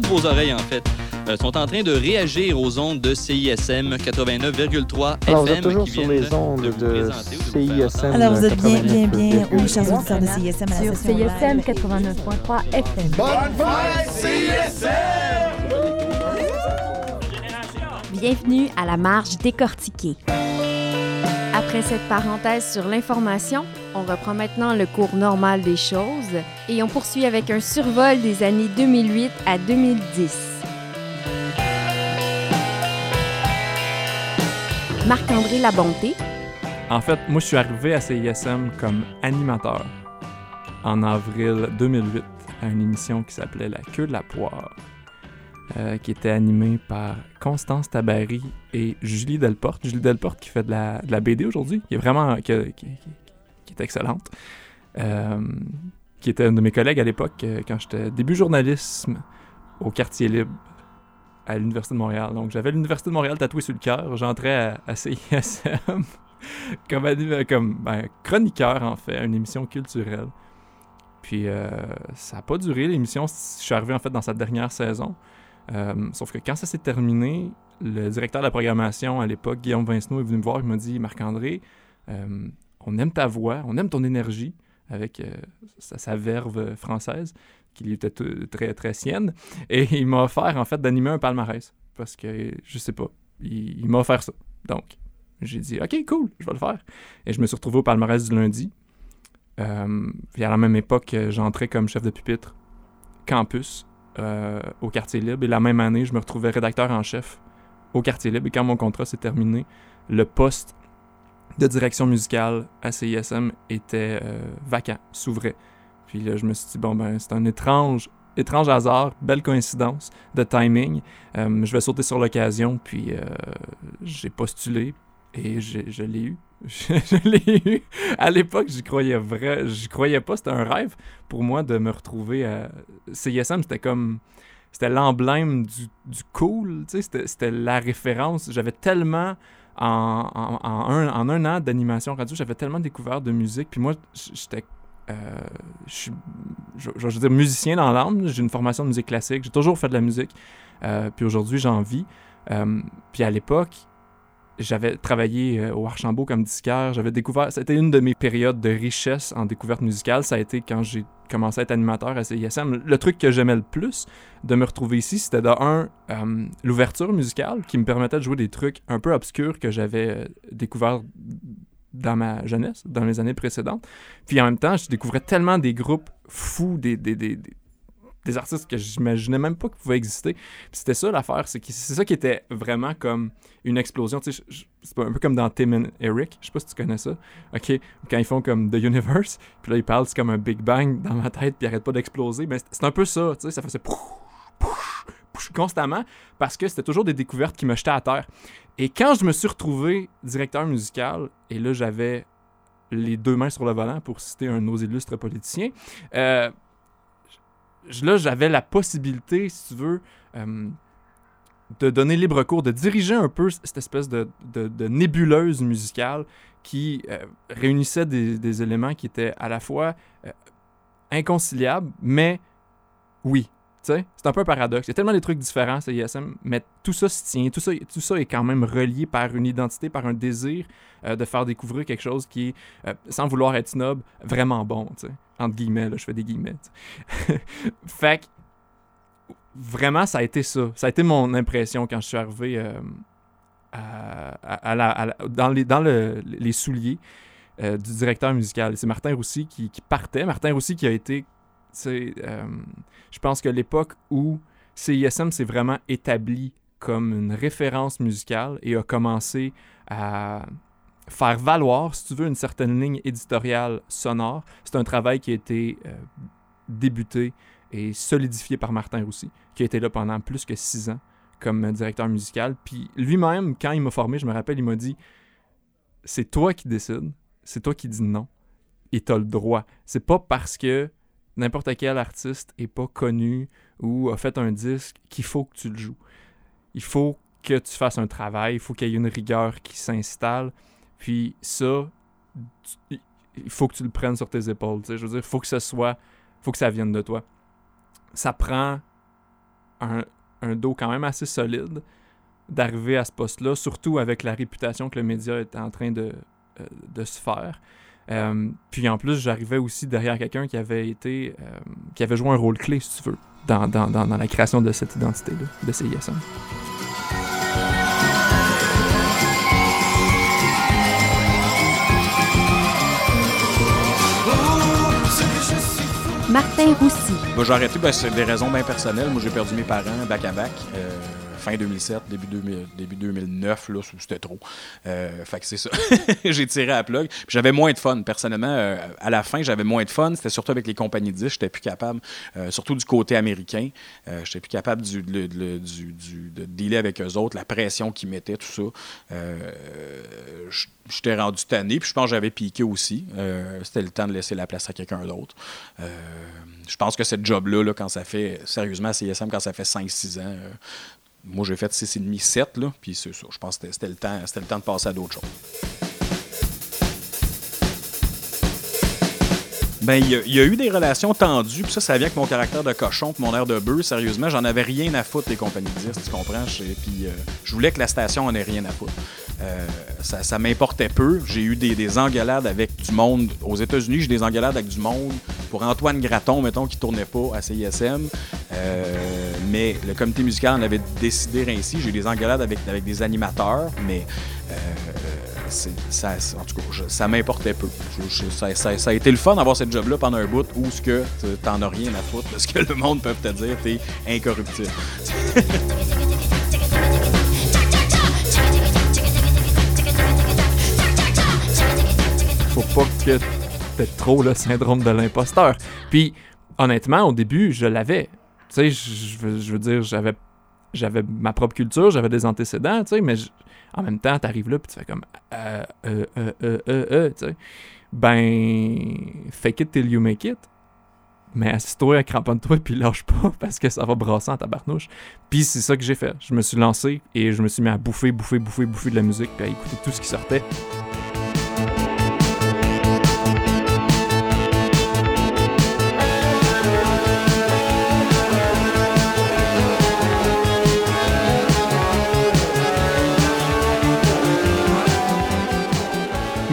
toutes vos oreilles en fait, euh, sont en train de réagir aux ondes de CISM 89,3 Alors, vous êtes FM toujours qui sur les ondes de CISM. Alors, vous êtes bien, bien, bien, 89,3. oui, chers auditeurs de CISM, à la Sur CISM live. 89.3 FM. Bienvenue à la marge décortiquée. Après cette parenthèse sur l'information, on reprend maintenant le cours normal des choses et on poursuit avec un survol des années 2008 à 2010. Marc-André Labonté, En fait, moi, je suis arrivé à CISM comme animateur en avril 2008 à une émission qui s'appelait La queue de la poire, euh, qui était animée par Constance Tabary et Julie Delporte. Julie Delporte qui fait de la, BD aujourd'hui, qui est vraiment qui excellente, euh, qui était une de mes collègues à l'époque euh, quand j'étais début journalisme au quartier libre à l'Université de Montréal. Donc j'avais l'Université de Montréal tatoué sur le cœur, j'entrais à, CISM comme, anim- comme ben, chroniqueur, en fait, une émission culturelle. Puis euh, ça n'a pas duré, l'émission. Je suis arrivé, en fait, dans sa dernière saison. Euh, sauf que quand ça s'est terminé, le directeur de la programmation à l'époque, Guillaume Vincenot, est venu me voir. Il m'a dit Marc-André, euh, on aime ta voix, on aime ton énergie avec euh, sa, verve française, qui était très, sienne. Et il m'a offert, en fait, d'animer un palmarès. Parce que, je sais pas, il, m'a offert ça. Donc, j'ai dit, OK, cool, je vais le faire. Et je me suis retrouvé au palmarès du lundi. Euh, puis à la même époque, j'entrais comme chef de pupitre campus euh, au quartier libre. Et la même année, je me retrouvais rédacteur en chef au quartier libre. Et quand mon contrat s'est terminé, le poste de direction musicale à CISM était euh, vacant, s'ouvrait. Puis là, je me suis dit, bon, ben, c'est un étrange, étrange hasard, belle coïncidence de timing. Euh, je vais sauter sur l'occasion, puis euh, j'ai postulé et je l'ai eu. Je, l'ai eu. À l'époque, j'y croyais vrai, j'y croyais pas. C'était un rêve pour moi de me retrouver à CISM. C'était comme, c'était l'emblème du, du cool. Tu sais, c'était la référence. J'avais tellement en, un, an d'animation radio, j'avais tellement découvert de musique. Puis moi, j'étais euh, je je, je veux dire, musicien dans l'âme. J'ai une formation de musique classique. J'ai toujours fait de la musique. Euh, puis aujourd'hui, j'en vis. Euh, puis à l'époque, j'avais travaillé euh, au Archambault comme disquaire. J'avais découvert. C'était une de mes périodes de richesse en découverte musicale. Ça a été quand j'ai commencé à être animateur à CISM. Le truc que j'aimais le plus de me retrouver ici, c'était de un, euh, l'ouverture musicale qui me permettait de jouer des trucs un peu obscurs que j'avais euh, découvert dans ma jeunesse, dans les années précédentes. Puis en même temps, je découvrais tellement des groupes fous, des, des, des, des- artistes que j'imaginais même pas qu'ils pouvaient exister. C'était ça l'affaire, c'est ça qui était vraiment comme une explosion. C'est un peu comme dans Tim and Eric, je sais pas si tu connais ça. OK, quand ils font comme The Universe, puis là ils parlent, c'est comme un Big Bang dans ma tête, puis ils arrêtent pas d'exploser. Mais c'est- un peu ça, tu ça faisait pouh, pouh, constamment parce que c'était toujours des découvertes qui me jetaient à terre. Et quand je me suis retrouvé directeur musical, et là j'avais les deux mains sur le volant pour citer un de nos illustres politiciens, euh, là j'avais la possibilité, si tu veux, euh, de donner libre cours, de diriger un peu cette espèce de, de- de nébuleuse musicale qui euh, réunissait des, des éléments qui étaient à la fois euh, inconciliables, mais oui. C'est un peu un paradoxe. Il y a tellement des trucs différents, c'est ISM, mais tout ça se tient, tout ça, tout ça est quand même relié par une identité, par un désir euh, de faire découvrir quelque chose qui est, euh, sans vouloir être snob, vraiment bon. Entre guillemets, là, je fais des guillemets. fait que, vraiment, ça a été ça. Ça a été mon impression quand je suis arrivé euh, dans, les, dans le- les souliers du directeur musical. C'est Martin Roussy qui, qui partait. Martin Roussy qui a été, euh, je pense que l'époque où CISM s'est vraiment établi comme une référence musicale et a commencé à faire valoir, si tu veux, une certaine ligne éditoriale sonore. C'est un travail qui a été euh, débuté et solidifié par Martin Roussy, qui a été là pendant plus que six ans comme directeur musical. Puis lui-même, quand il m'a formé, je me rappelle, il m'a dit C'est toi qui décides, c'est toi qui dis non, et t'as le droit. C'est pas parce que n'importe quel artiste est pas connu ou a fait un disque qu'il faut que tu le joues. Il faut que tu fasses un travail, il faut qu'il y ait une rigueur qui s'installe. Puis ça, il faut que tu le prennes sur tes épaules. Je veux dire, il faut que ce faut que ça vienne de toi. Ça prend un, un dos quand même assez solide d'arriver à ce poste-là, surtout avec la réputation que le média est en train de, euh, de se faire. Euh, puis en plus, j'arrivais aussi derrière quelqu'un qui avait été, euh, qui avait joué un rôle clé, si tu veux, dans, dans, dans, dans la création de cette identité-là, de CISM. Martin Roussy. Bah, j'ai arrêté, ben, c'est des raisons bien personnelles. Moi, j'ai perdu mes parents back à back. euh, fin 2007, début, 2000 début 2009, là, c'était trop. Euh, fait que c'est ça. j'ai tiré à la plug. J'avais moins de fun, personnellement. euh, à la fin, j'avais moins de fun. C'était surtout avec les compagnies de disques. J'étais plus capable, euh, surtout du côté américain. J'étais plus capable du, le- du- du- de dealer avec eux autres, la pression qu'ils mettaient, tout ça. J'étais rendu tanné, puis je pense que j'avais piqué aussi. C'était le temps de laisser la place à quelqu'un d'autre. Je pense que cette job-là, là, quand ça fait, sérieusement, à CSM, quand ça fait 5-6 ans, moi j'ai fait 6,5, 7, là, puis c'est ça. Je pense que c'était- le, temps- le temps de passer à d'autres choses. Ben, il y, a- eu des relations tendues, puis ça, ça vient avec mon caractère de cochon, puis mon air de bœuf. Sérieusement, j'en avais rien à foutre des compagnies de disques, tu comprends? Puis euh, je voulais que la station en ait rien à foutre. Euh, ça m'importait peu. J'ai eu des, des engueulades avec du monde. Aux États-Unis, j'ai des engueulades avec du monde. Pour Antoine Graton, mettons, qui tournait pas à CISM. Euh, mais le comité musical en avait décidé ainsi. J'ai eu des engueulades avec, avec des animateurs, mais euh, ça, en tout cas, ça m'importait peu. Ça, a été le fun d'avoir cette job-là pendant un bout où ce que t'en as rien à foutre de ce que le monde peut te dire, t'es incorruptible. faut pas que t'aies trop le syndrome de l'imposteur. Puis, honnêtement, au début, je l'avais. Tu sais, je veux, dire, j'avais j'avais ma propre culture, j'avais des antécédents, tu sais, mais en même temps, t'arrives là, puis tu fais comme euh, euh, euh, euh, euh, euh, tu sais. Ben, fake it till you make it. Mais assis-toi, cramponne-toi, puis lâche pas, parce que ça va brasser en tabarnouche. Puis c'est ça que j'ai fait. Je me suis lancé et je me suis mis à bouffer, bouffer, bouffer, bouffer de la musique, puis à écouter tout ce qui sortait.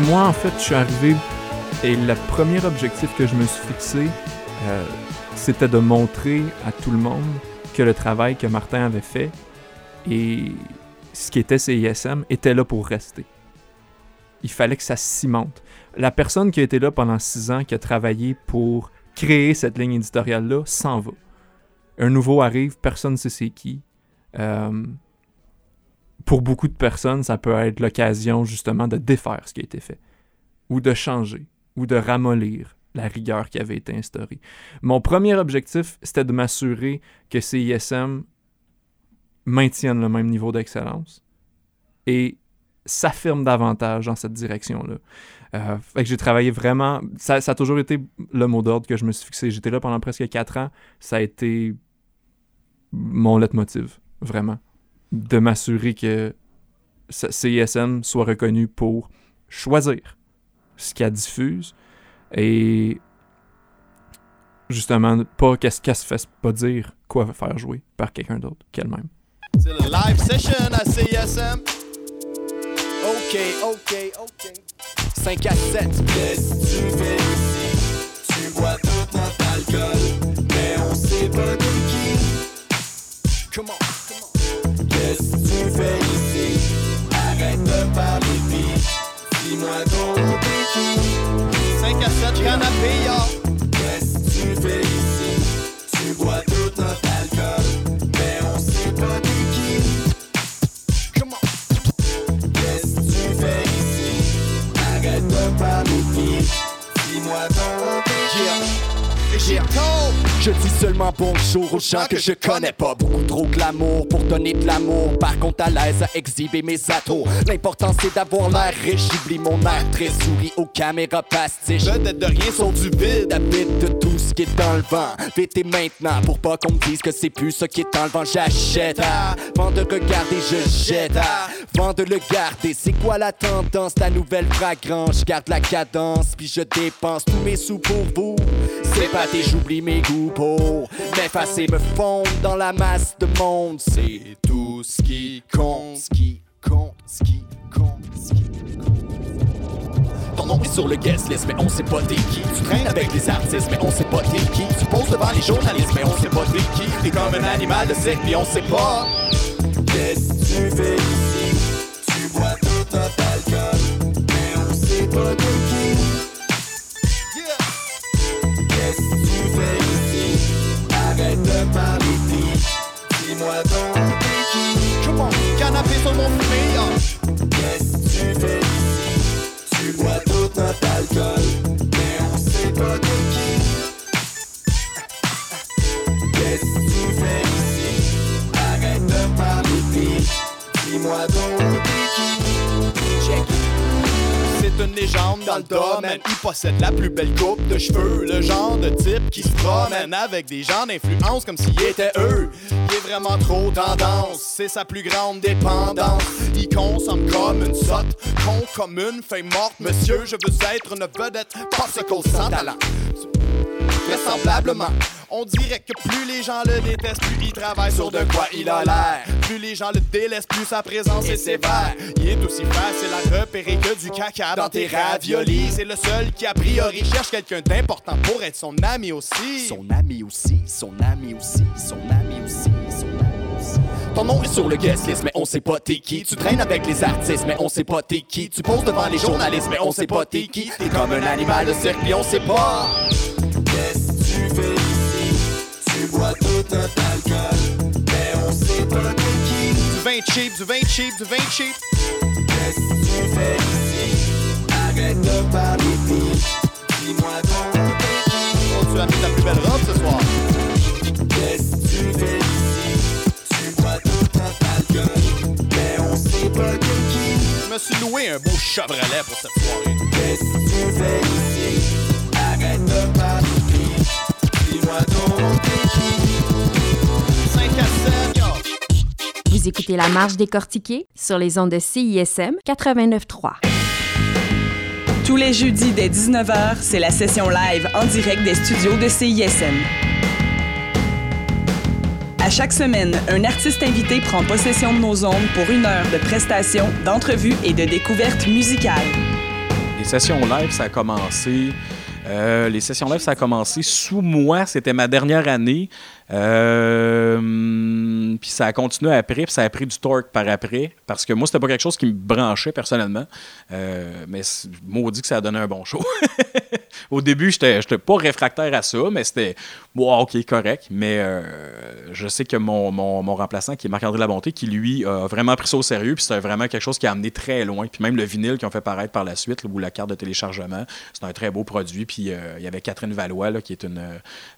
Moi, en fait, je suis arrivé et le premier objectif que je me suis fixé, euh, c'était de montrer à tout le monde que le travail que Martin avait fait et ce qui était CISM était là pour rester. Il fallait que ça cimente. La personne qui a été là pendant six ans, qui a travaillé pour créer cette ligne éditoriale-là, s'en va. Un nouveau arrive, personne ne sait c'est qui. Euh, pour beaucoup de personnes, ça peut être l'occasion justement de défaire ce qui a été fait, ou de changer, ou de ramollir la rigueur qui avait été instaurée. Mon premier objectif, c'était de m'assurer que CISM maintienne le même niveau d'excellence et s'affirme davantage dans cette direction-là. Euh, que j'ai travaillé vraiment... Ça, ça a toujours été le mot d'ordre que je me suis fixé. J'étais là pendant presque quatre ans. Ça a été mon leitmotiv, vraiment de m'assurer que CISM soit reconnu pour choisir ce qu'elle diffuse et justement pas qu'elle qu'elle se fasse pas dire quoi faire jouer par quelqu'un d'autre qu'elle-même. C'est le live session à CISM. Ok, ok, ok. 5 à 7. Qu'est-ce que tu fais ici? Tu bois tout notre alcool, mais on sait pas de qui. Come on. Qu'est-ce que tu fais ici? Arrête de parler pis dis-moi t'es qui? 5 à 7 canapé, ya. Qu'est-ce que tu fais ici? Tu bois tout notre alcool, mais on sait pas de qui. Qu'est-ce que tu fais ici? Arrête de parler pis dis-moi t'es qui? J'ai tort. Je dis seulement bonjour aux gens que je connais pas. Beaucoup trop glamour pour donner de l'amour. Par contre à l'aise à exhiber mes atouts L'important c'est d'avoir l'air riche. J'oublie mon air très souris aux caméras pastiches. Peut-être de rien sur du vide. Habite de tout ce qui est dans le vent. Vite et maintenant pour pas qu'on me dise que c'est plus ce qui est dans le vent J'achète avant de regarder je jette avant de le garder. C'est quoi la tendance, la nouvelle fragrance Je garde la cadence. Puis je dépense tous mes sous pour vous. C'est pas tes j'oublie mes goûts pour m'effacer, me fondre dans la masse de monde. C'est tout ce qui compte, ce qui compte, ce qui compte, ce qui compte. Ton nom est sur le guest list, mais on sait pas t'es qui. Tu traînes avec les artistes, mais on sait pas t'es qui. Tu poses devant les journalistes, mais on sait pas t'es qui. T'es comme un animal de cirque, puis on sait pas. Qu'est-ce que tu fais ici? Tu bois tout notre alcool, mais on sait pas t'es qui. On, canapé une légende dans le domaine. Il possède la plus belle coupe de cheveux. Le genre de type qui se promène avec des gens d'influence comme s'ils étaient eux. Il est vraiment trop tendance. C'est sa plus grande dépendance. Il consomme comme une sotte. Con comme une feuille morte. Monsieur, je veux être une vedette. Popsicle sans talent. Vraisemblablement. On dirait que plus les gens le détestent, plus il travaille sur de quoi il a l'air. Plus les gens le délaissent, plus sa présence est sévère. Il est aussi facile à repérer que du caca dans tes raviolis. C'est le seul qui a priori cherche quelqu'un d'important pour être son ami aussi. Son ami aussi, son ami aussi, son ami aussi, son ami aussi. Ton nom est sur le guest list, mais on sait pas t'es qui. Tu traînes avec les artistes, mais on sait pas t'es qui. Tu poses devant les journalistes, mais on sait pas t'es qui. T'es comme un animal de cirque, puis on sait pas. Tu bois tout notre alcool, mais on t'es qui. Du vin cheap, du vin cheap, du vin cheap. Qu'est-ce que tu fais ici? Arrête de parler Dis-moi donc. Oh, tu as mis ta plus belle robe ce soir. Qu'est-ce que tu fais ici? Tu bois tout notre alcool, mais on sait pas t'es qui. Je me suis loué un beau Chevrolet pour cette soirée. Écoutez La Marche décortiquée sur les ondes de CISM 89.3. Tous les jeudis dès 19h, c'est la session live en direct des studios de CISM. À chaque semaine, un artiste invité prend possession de nos ondes pour une heure de prestations, d'entrevues et de découvertes musicales. Les sessions live, ça a commencé. euh, les sessions live, ça a commencé sous moi. C'était ma dernière année. Euh, puis ça a continué après, puis ça a pris du torque par après. Parce que moi, c'était pas quelque chose qui me branchait personnellement. Euh, mais maudit que ça a donné un bon show. Au début, j'étais pas réfractaire à ça, mais c'était bon, ok, correct. Mais euh, je sais que mon, mon, mon remplaçant, qui est Marc-André Labonté, qui lui a vraiment pris ça au sérieux, puis c'était vraiment quelque chose qui a amené très loin. Puis même le vinyle qu'ils ont fait paraître par la suite, là, ou la carte de téléchargement, c'est un très beau produit. Puis euh, il y avait Catherine Valois, là, qui est une,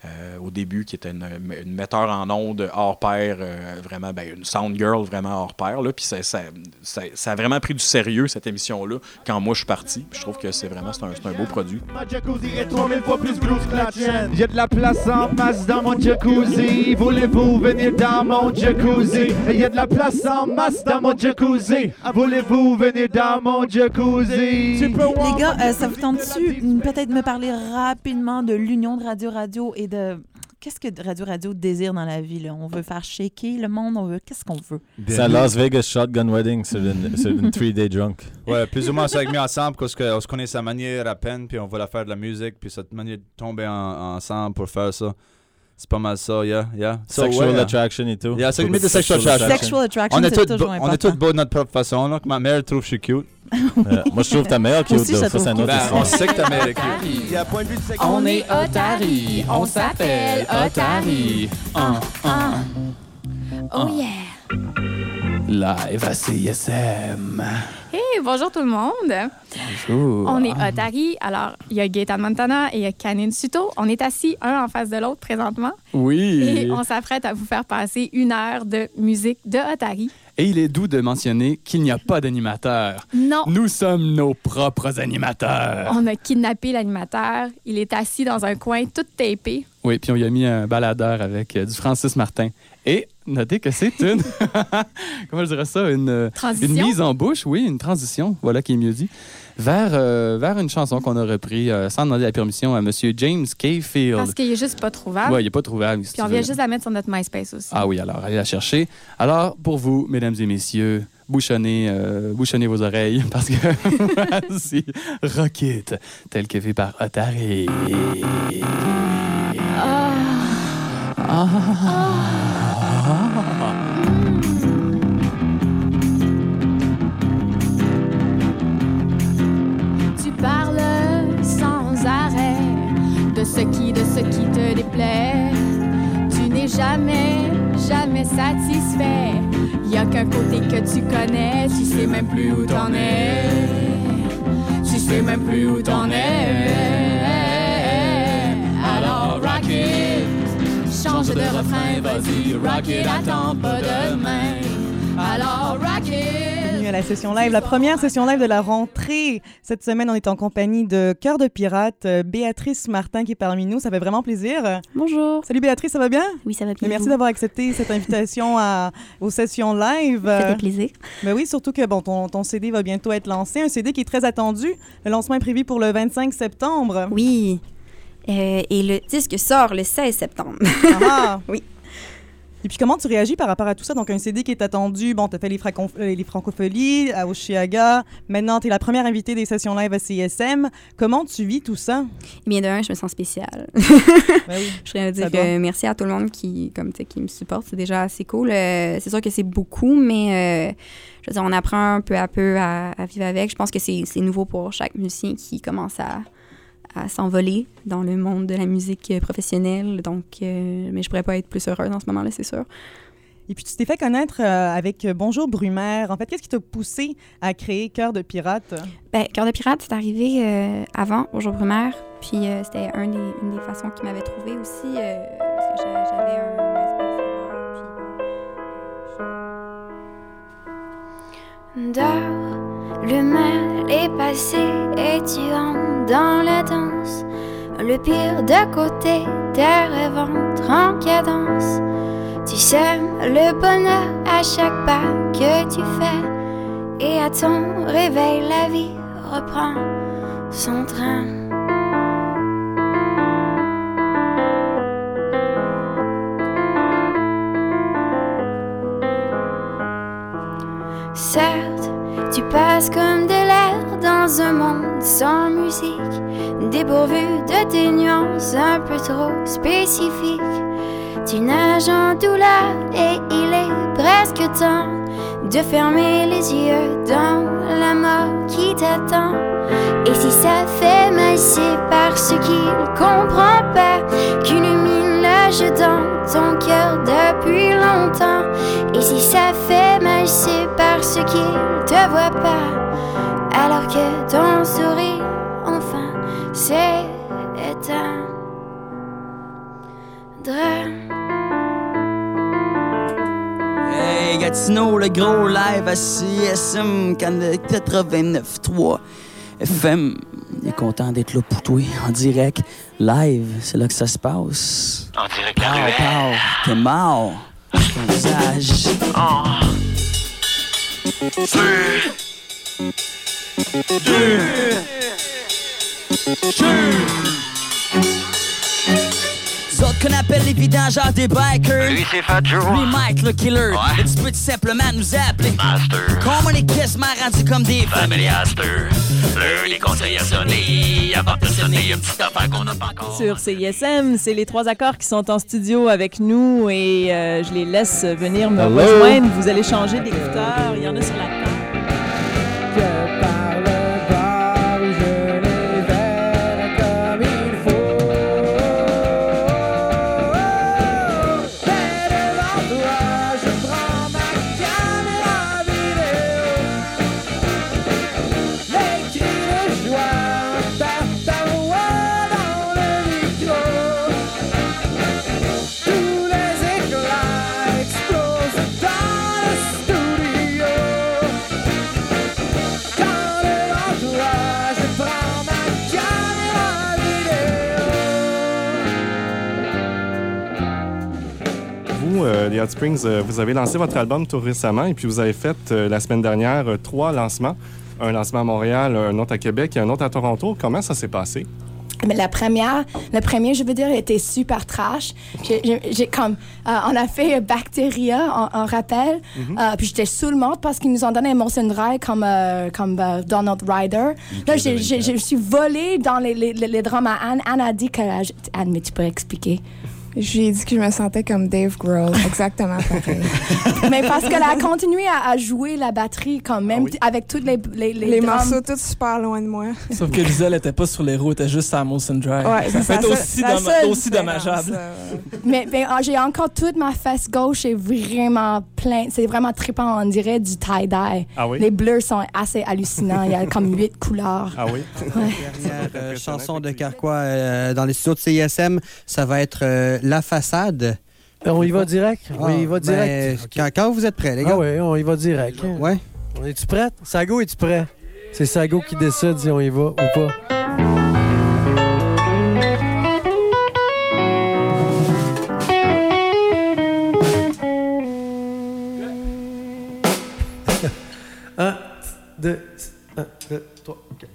euh, au début, qui était une, une metteur en ondes hors pair, euh, vraiment, ben, une sound girl vraiment hors pair. Là, puis ça, ça, ça, ça a vraiment pris du sérieux, cette émission-là, quand moi je suis parti. Puis je trouve que c'est vraiment c'est un, c'est un beau produit. Ma jacuzzi est 3000 fois plus grosse que la tienne. Y'a de la place en masse dans mon jacuzzi. Voulez-vous venir dans mon jacuzzi? Y'a de la place en masse dans mon jacuzzi. Voulez-vous venir dans mon jacuzzi? Les gars, euh, ça vous tente-tu peut-être me parler rapidement de l'union de Radio Radio et de... Qu'est-ce que Radio Radio désire dans la vie? Là? On veut faire shaker le monde, on veut... Qu'est-ce qu'on veut? C'est à Las Vegas Shotgun Wedding sur une, three-day drunk. Ouais, plus ou moins, ça a mis ensemble parce qu'on se connaît sa manière à peine, puis on la faire de la musique, puis cette manière de tomber en- ensemble pour faire ça. C'est pas mal ça, yeah, yeah. So, Sexual ouais, attraction et tout. Yeah, c'est limite de sexual attraction. Sexual attraction, On est c'est tous toujours beaux- on important. est tous beaux de notre propre façon, Ma mère trouve que je suis cute. Euh, moi, je trouve ta meilleure cute. Aussi, Ça, c'est un autre Ben, on sait que ta mère est cute. On est Otari, on s'appelle Otari. Un, un. Oh yeah! Live à CISM. Hey, bonjour tout le monde. Bonjour. On est Otari. Alors, il y a Gaëtan Montana et il y a Canin Suto. On est assis un en face de l'autre présentement. Oui. Et on s'apprête à vous faire passer une heure de musique de Otari. Et il est doux de mentionner qu'il n'y a pas d'animateur. Non, Nous sommes nos propres animateurs. on a kidnappé l'animateur. Il est assis dans un coin tout tapé. Oui, puis on y a mis un baladeur avec euh, du Francis Martin. Et notez que c'est une. Comment je dirais ça? Une, euh, une mise en bouche, oui, une transition. Voilà qui est mieux dit. vers, euh, vers une chanson qu'on a repris euh, sans demander la permission à Monsieur James Cafield. Parce qu'il est juste pas trouvable. Ouais, il n'est pas trouvable. si Puis on vient juste la mettre sur notre MySpace aussi. Ah oui, alors allez la chercher. Alors, pour vous, mesdames et messieurs, bouchonnez, euh, bouchonnez vos oreilles parce que voici Rocket, tel que fait par Atari. Tu ce qui te déplaît. Tu n'es jamais, jamais satisfait. Y a qu'un côté que tu connais, tu sais même plus où t'en es. Tu sais même plus où t'en es. Alors rock it, change de refrain, vas-y, rock it, attends pas demain. Alors. Bienvenue à la session live, la première session live de la rentrée. Cette semaine, on est en compagnie de Cœur de Pirate, euh, Béatrice Martin qui est parmi nous. Ça fait vraiment plaisir. Bonjour. Salut Béatrice, ça va bien? Oui, ça va bien. Merci d'avoir accepté cette invitation à, aux sessions live. Ça fait plaisir. Ben oui, surtout que bon, ton, ton CD va bientôt être lancé. Un CD qui est très attendu. Le lancement est prévu pour le 25 septembre. Oui. Euh, et le disque sort le 16 septembre. Ah! oui. Et puis comment tu réagis par rapport à tout ça? Donc un CD qui est attendu, bon, tu as fait les, fracon- euh, les francopholies à Oshiaga, maintenant tu es la première invitée des sessions live à CSM. Comment tu vis tout ça? Bien d'un, je me sens spéciale. Ben oui, je voudrais dire doit. que merci à tout le monde qui, comme, qui me supporte. C'est déjà assez cool. Euh, c'est sûr que c'est beaucoup, mais euh, je veux dire, on apprend peu à peu à, à vivre avec. Je pense que c'est nouveau pour chaque musicien qui commence à, à s'envoler dans le monde de la musique euh, professionnelle. Donc, euh, mais je pourrais pas être plus heureuse en ce moment-là, c'est sûr. Et puis tu t'es fait connaître euh, avec Bonjour Brumaire. En fait, qu'est-ce qui t'a poussé à créer Cœur de Pirate? Ben, Cœur de pirate, c'est arrivé euh, avant, au jour brumaire. Puis euh, c'était un des, une des façons qu'il m'avait trouvé aussi, euh, parce que j'a- j'avais un le mal est passé et tu entres dans la danse. Le pire de côté, tes rêves entrent en cadence. Tu sèmes le bonheur à chaque pas que tu fais. Et à ton réveil, la vie reprend son train. Sans musique, dépourvu de tes nuances un peu trop spécifiques. Tu nages en douleur et il est presque temps de fermer les yeux dans la mort qui t'attend. Et si ça fait mal, c'est parce qu'il comprend pas qu'une mine loge dans ton cœur depuis longtemps. Et si ça fait mal, c'est parce qu'il te voit pas. Alors que ton sourire, enfin, s'est éteint. Hey Gatineau, le gros live à CSM 89.3 FM. Il est content d'être là pour toi, en direct, live, c'est là que ça se passe. En direct Pow, pow, t'es mort. Ton visage. Les autres qu'on appelle les vidangeurs des bikers. Lui, c'est Fat Joe. Lui, Mike, le killer. Ouais. Mais tu peux tout simplement nous appeler. Master. Comme on est quasiment rendu comme des Family Aster. L'heure des conseils à sonner. Avant de sonner, une petite affaire qu'on n'a pas encore. Sur CISM, c'est les trois accords qui sont en studio avec nous et euh, je les laisse venir me Hello. rejoindre. Vous allez changer d'écouteur. Il y en a sur la table. Springs, euh, vous avez lancé votre album tout récemment et puis vous avez fait euh, la semaine dernière euh, trois lancements. un lancement à Montréal, un autre à Québec et un autre à Toronto. Comment ça s'est passé? Mais la première, le premier, je veux dire, était super trash. J'ai- comme, euh, on a fait Bacteria, on, on rappelle. Mhm. Euh, puis j'étais sous le monde parce qu'ils nous ont donné un Molson Dry comme, euh, comme Donald Ryder. Là, je suis volée dans les, les, les, les drames à Anne. Anne a dit que... Anne, mais tu peux expliquer. J'ai dit que je me sentais comme Dave Grohl, exactement pareil. mais parce qu'elle a continué à, à jouer la batterie quand même avec toutes les les, les, morceaux tous super loin de moi. Sauf que Lisa, elle était pas sur les roues, elle était juste à Molson Drive. Ouais, ça aussi, la domm- seule aussi dommageable. Mais, mais, ah, j'ai encore toute ma face gauche est vraiment plein. C'est vraiment trippant, on dirait du tie-dye. Ah oui? Les bleus sont assez hallucinants. Il y a comme huit couleurs. Ah oui? Ouais. Dernière euh, chanson de Carquois euh, dans les studios de CISM, ça va être euh, La Façade. On y va direct? On y va ben, direct? quand, quand vous êtes prêts, les gars. Ah oui, on y va direct. Ouais. On est-tu prêt? Sago, es-tu prêt? C'est Sago qui décide si on y va ou pas. un, deux, un, deux, trois, OK.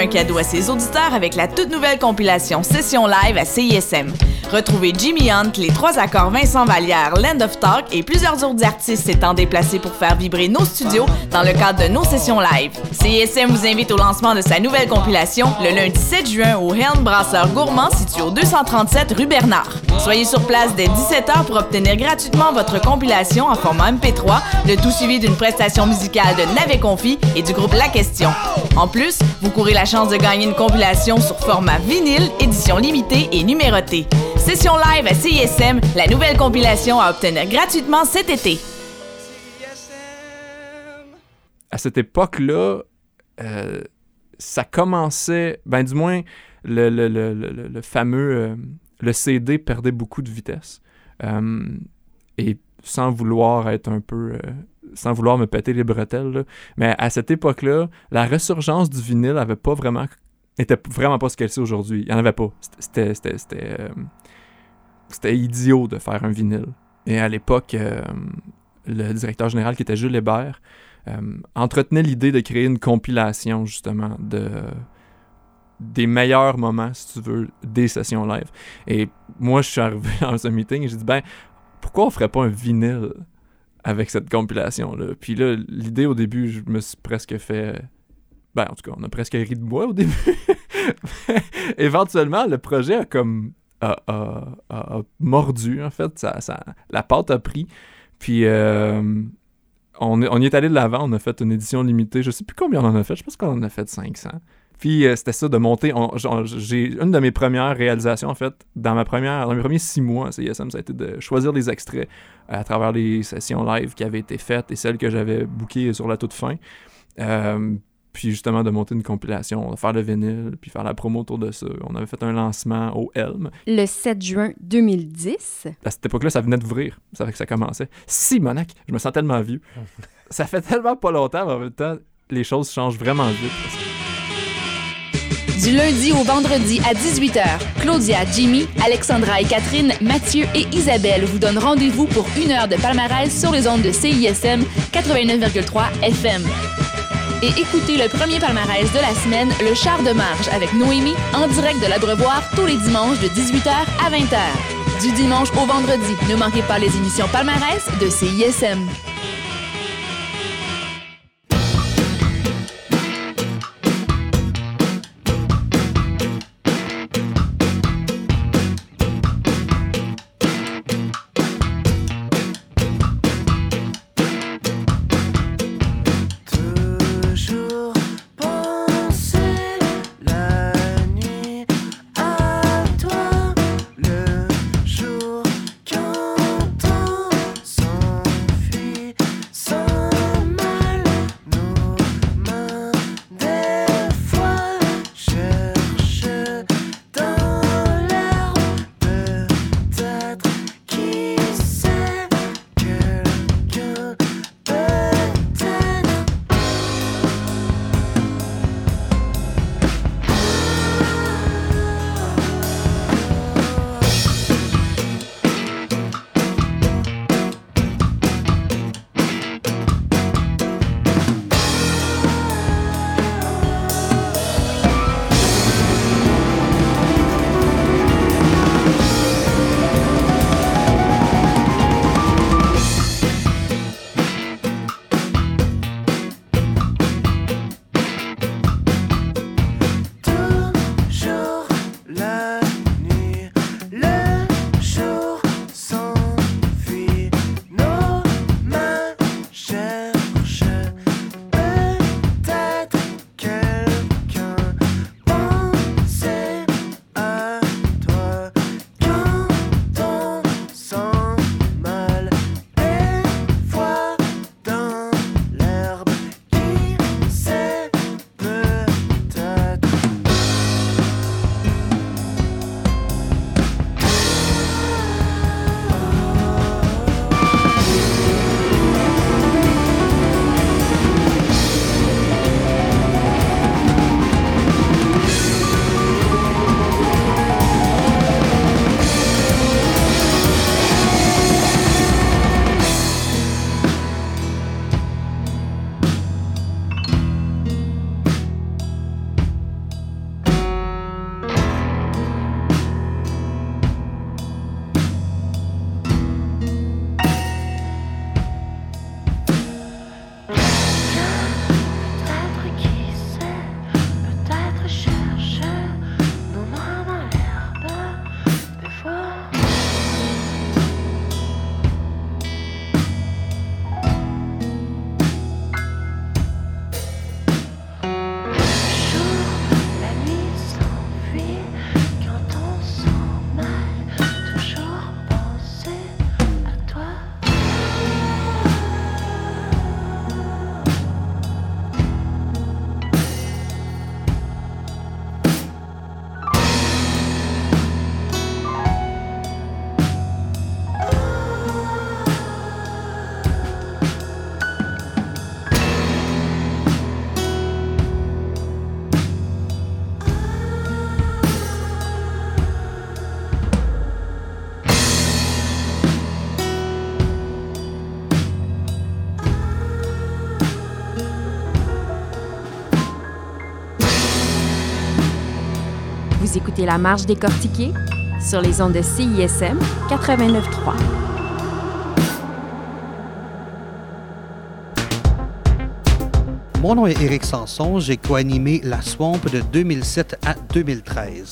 Un cadeau à ses auditeurs avec la toute nouvelle compilation Session Live à CISM. Retrouvez Jimmy Hunt, les trois accords Vincent Vallière, Land of Talk et plusieurs autres artistes s'étant déplacés pour faire vibrer nos studios dans le cadre de nos sessions live. CISM vous invite au lancement de sa nouvelle compilation le lundi 7 juin au Helm Brasseur Gourmand situé au 237 rue Bernard. Soyez sur place dès 17h pour obtenir gratuitement votre compilation en format MP3, le tout suivi d'une prestation musicale de Navet Confi et du groupe La Question. En plus, vous courez la chance de gagner une compilation sur format vinyle, édition limitée et numérotée. Session live à CISM, la nouvelle compilation à obtenir gratuitement cet été. à cette époque-là, euh, ça commençait, ben du moins, le, le- fameux, euh, le CD perdait beaucoup de vitesse. Euh, et sans vouloir être un peu, euh, sans vouloir me péter les bretelles, mais à cette époque-là, la ressurgence du vinyle avait pas vraiment, était vraiment pas ce qu'elle est aujourd'hui. Il y en avait pas. C'était, c'était, euh, c'était idiot de faire un vinyle. Et à l'époque, le directeur général qui était Jules Hébert entretenait l'idée de créer une compilation justement de des meilleurs moments, si tu veux, des sessions live. Et moi, je suis arrivé dans un meeting et j'ai dit, ben, pourquoi on ferait pas un vinyle avec cette compilation-là? Puis là, l'idée au début, je me suis presque fait... Ben, en tout cas, on a presque ri de moi au début. Éventuellement, le projet a comme... a, a- a- mordu, en fait. Ça, ça- la pâte a pris. Puis... euh, on, est- on est allé de l'avant, on a fait une édition limitée. Je sais plus combien on en a fait, je pense qu'on en a fait 500. Puis euh, c'était ça de monter. J'ai une de mes premières réalisations, en fait, dans ma première, dans mes premiers six mois à CISM, ça a été de choisir des extraits à travers les sessions live qui avaient été faites et celles que j'avais bookées sur la toute fin. Euh, puis justement de monter une compilation, de faire le vinyle, puis faire la promo autour de ça. On avait fait un lancement au Helm. Le 7 juin 2010. À cette époque-là, ça venait d'ouvrir. Ça fait que ça commençait. Simonac, je me sens tellement vieux. ça fait tellement pas longtemps, mais en même temps, les choses changent vraiment vite. Du lundi au vendredi à 18h, Claudia, Jimmy, Alexandra et Catherine, Mathieu et Isabelle vous donnent rendez-vous pour une heure de palmarès sur les ondes de CISM 89,3 FM. Et écoutez le premier palmarès de la semaine, le char de marge avec Noémie, en direct de l'Abreuvoir tous les dimanches de 18h à 20h. Du dimanche au vendredi, ne manquez pas les émissions palmarès de CISM. Écoutez La Marge décortiquée sur les ondes de CISM 89.3. Mon nom est Éric Sanson. J'ai co-animé La Swamp de 2007 à 2013.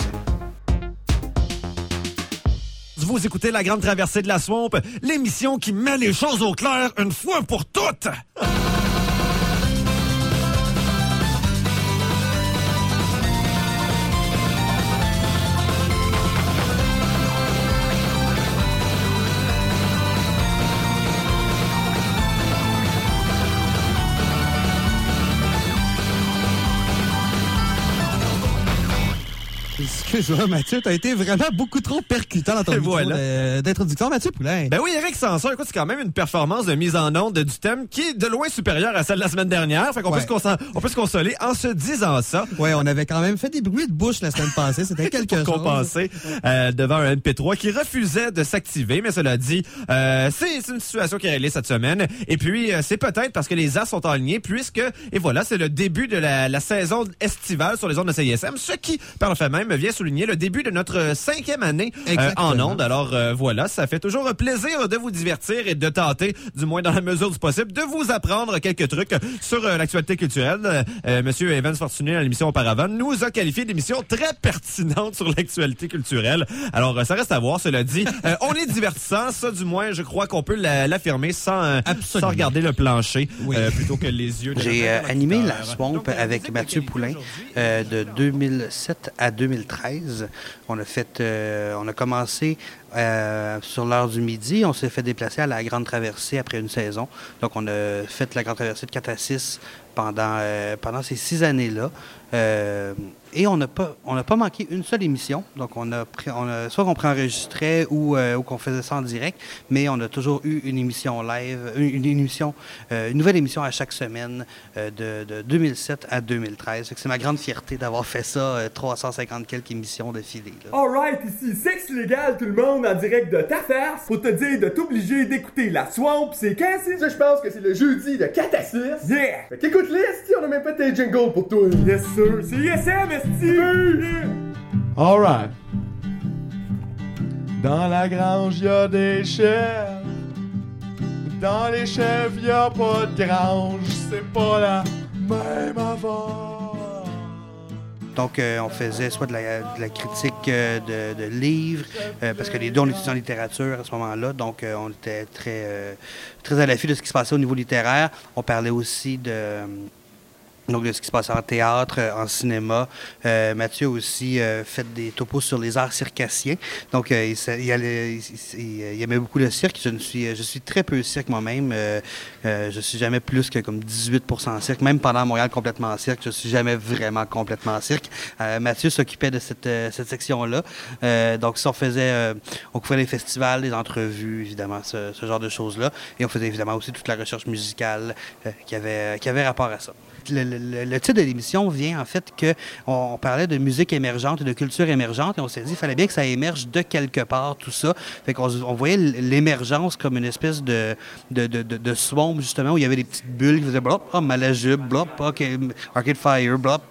Vous écoutez La Grande Traversée de la Swamp, l'émission qui met les choses au clair une fois pour toutes. Excuse-moi, Mathieu, t'as été vraiment beaucoup trop percutant dans ton voilà. d'introduction. Mathieu Poulain. Ben oui, Eric Sanson, écoute, c'est quand même une performance de mise en onde du thème qui est de loin supérieure à celle de la semaine dernière. Fait qu'on peut, Ouais. on peut se consoler en se disant ça. Ouais, on avait quand même fait des bruits de bouche la semaine passée. C'était quelque chose. compensé euh, devant un MP3 qui refusait de s'activer. Mais cela dit, euh, c'est c'est une situation qui est réglée cette semaine. Et puis, euh, c'est peut-être parce que les as sont alignés, puisque, et voilà, c'est le début de la, la saison estivale sur les ondes de CISM, ce qui, par le fait même, vient souligner le début de notre cinquième année euh, en ondes. Alors euh, voilà, ça fait toujours un plaisir de vous divertir et de tenter, du moins dans la mesure du possible, de vous apprendre quelques trucs sur euh, l'actualité culturelle. Euh, Monsieur Evans Fortuné, à l'émission auparavant, nous a qualifié d'émission très pertinente sur l'actualité culturelle. Alors, euh, ça reste à voir, cela dit. Euh, on est divertissant, ça du moins, je crois qu'on peut la- l'affirmer sans, euh, sans regarder le plancher, euh, plutôt que les yeux. J'ai euh, animé La. Swamp avec Mathieu Poulain euh, de 2007 à 2013. On a fait, euh, on a commencé euh, sur l'heure du midi. On s'est fait déplacer à la Grande Traversée après une saison. Donc, on a fait la Grande Traversée de 4 à 6 pendant, euh, pendant ces six années-là. Euh, et on n'a pas, on n'a pas manqué une seule émission. Donc, on a, pris, on a soit qu'on préenregistrait ou, euh, ou qu'on faisait ça en direct, mais on a toujours eu une émission live, une, une émission, euh, une nouvelle émission à chaque semaine euh, de, de 2007 à 2013. Fait que C'est ma grande fierté d'avoir fait ça, euh, 350 quelques émissions de filée. là. Alright, ici Sexe Légal, tout le monde en direct de ta face pour te dire de t'obliger d'écouter la Swamp. C'est quand c'est? Ça, je pense que c'est le jeudi de 4 à 6. Yeah! Fait qu'écoute-les, esti, on a même pas tes jingles pour toi. Yes, sir. C'est ISM, esti! Alright. Dans la grange, y a des chèvres. Dans les chèvres, y a pas de grange. C'est pas la même avant. Donc, euh, on faisait soit de la, critique euh, de, livres, euh, parce que les deux, on étudiait en littérature à ce moment-là, donc on était très, très à l'affût de ce qui se passait au niveau littéraire. On parlait aussi de, donc, de ce qui se passait en théâtre, euh, en cinéma. Euh, Mathieu aussi euh, fait des topos sur les arts circassiens. Donc, il, aimait beaucoup le cirque. Je, ne suis, très peu cirque moi-même. Je suis jamais plus que comme 18% cirque. Même pendant Montréal complètement en cirque, je suis jamais vraiment complètement en cirque. Mathieu s'occupait de cette, section-là. Donc, ça, on faisait, on couvrait les festivals, les entrevues, évidemment, ce, genre de choses-là. Et on faisait évidemment aussi toute la recherche musicale qui avait rapport à ça. Le, le- le- titre de l'émission vient en fait que on, on parlait de musique émergente et de culture émergente et on s'est dit qu'il fallait bien que ça émerge de quelque part tout ça. Fait qu'on on voyait l'émergence comme une espèce de, de, de, de, de swamp justement où il y avait des petites bulles qui faisaient blop, oh, Malajube, blop, ok, Arcade Fire, blop,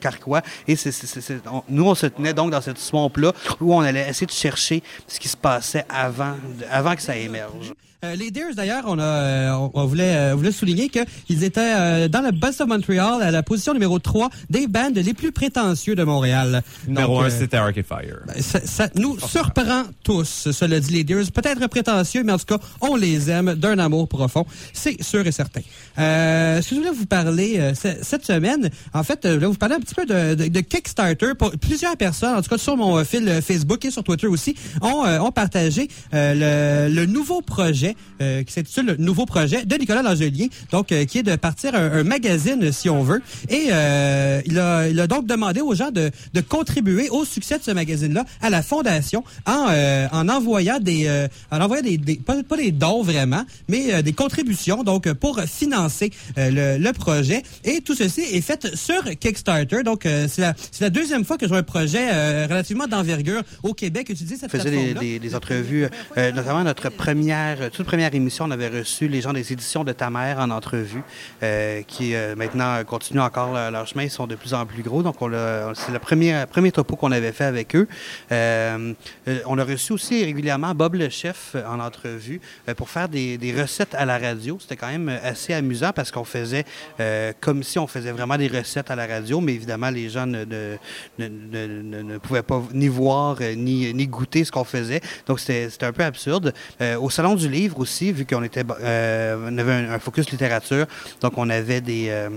carquois. Et c'est- c'est- c'est- c'est- on- nous on se tenait donc dans cette swamp-là où on allait essayer de chercher ce qui se passait avant, avant que ça émerge. Euh, les Deers, d'ailleurs, on, a, euh, on, voulait, euh, on voulait souligner qu'ils étaient euh, dans le Best of Montreal à la position numéro 3 des bands les plus prétentieux de Montréal. Numéro Donc, 1, euh, c'était Arcade Fire. ben, ça, ça nous surprend tous, cela dit les Deers. Peut-être prétentieux, mais en tout cas, on les aime d'un amour profond. C'est sûr et certain. Euh, ce que je voulais vous parler euh, ce- cette semaine, en fait, je voulais vous parler un petit peu de, de- de Kickstarter. Pour plusieurs personnes, en tout cas sur mon fil Facebook et sur Twitter aussi, ont, euh, ont partagé euh, le, le nouveau projet euh, qui s'intitule le nouveau projet de Nicolas Langelier, donc euh, qui est de partir un, un magazine, si on veut. Et euh, il, a, il a donc demandé aux gens de, de contribuer au succès de ce magazine-là à la fondation en, en envoyant des, euh, en envoyant des, des- pas, pas des dons vraiment, mais des contributions donc pour financer le, le projet. Et tout ceci est fait sur Kickstarter. Donc c'est la, deuxième fois que je vois un projet relativement d'envergure au Québec utiliser cette faisait des, plateforme-là. des- des entrevues, notamment notre première, toute première émission, on avait reçu les gens des éditions de ta mère en entrevue, euh, qui euh, maintenant continuent encore leur, chemin, ils sont de plus en plus gros. Donc, c'est le premier, premier topo qu'on avait fait avec eux. Euh, on a reçu aussi régulièrement Bob le chef en entrevue pour faire des, des recettes à la radio. C'était quand même assez amusant parce qu'on faisait comme si on faisait vraiment des recettes à la radio, mais évidemment, les gens ne, ne, ne, pouvaient pas ni voir ni, ni goûter ce qu'on faisait. Donc, c'était un peu absurde. Au Salon du Livre aussi, vu qu'on était, euh, on avait un, un focus littérature, donc on avait des... euh,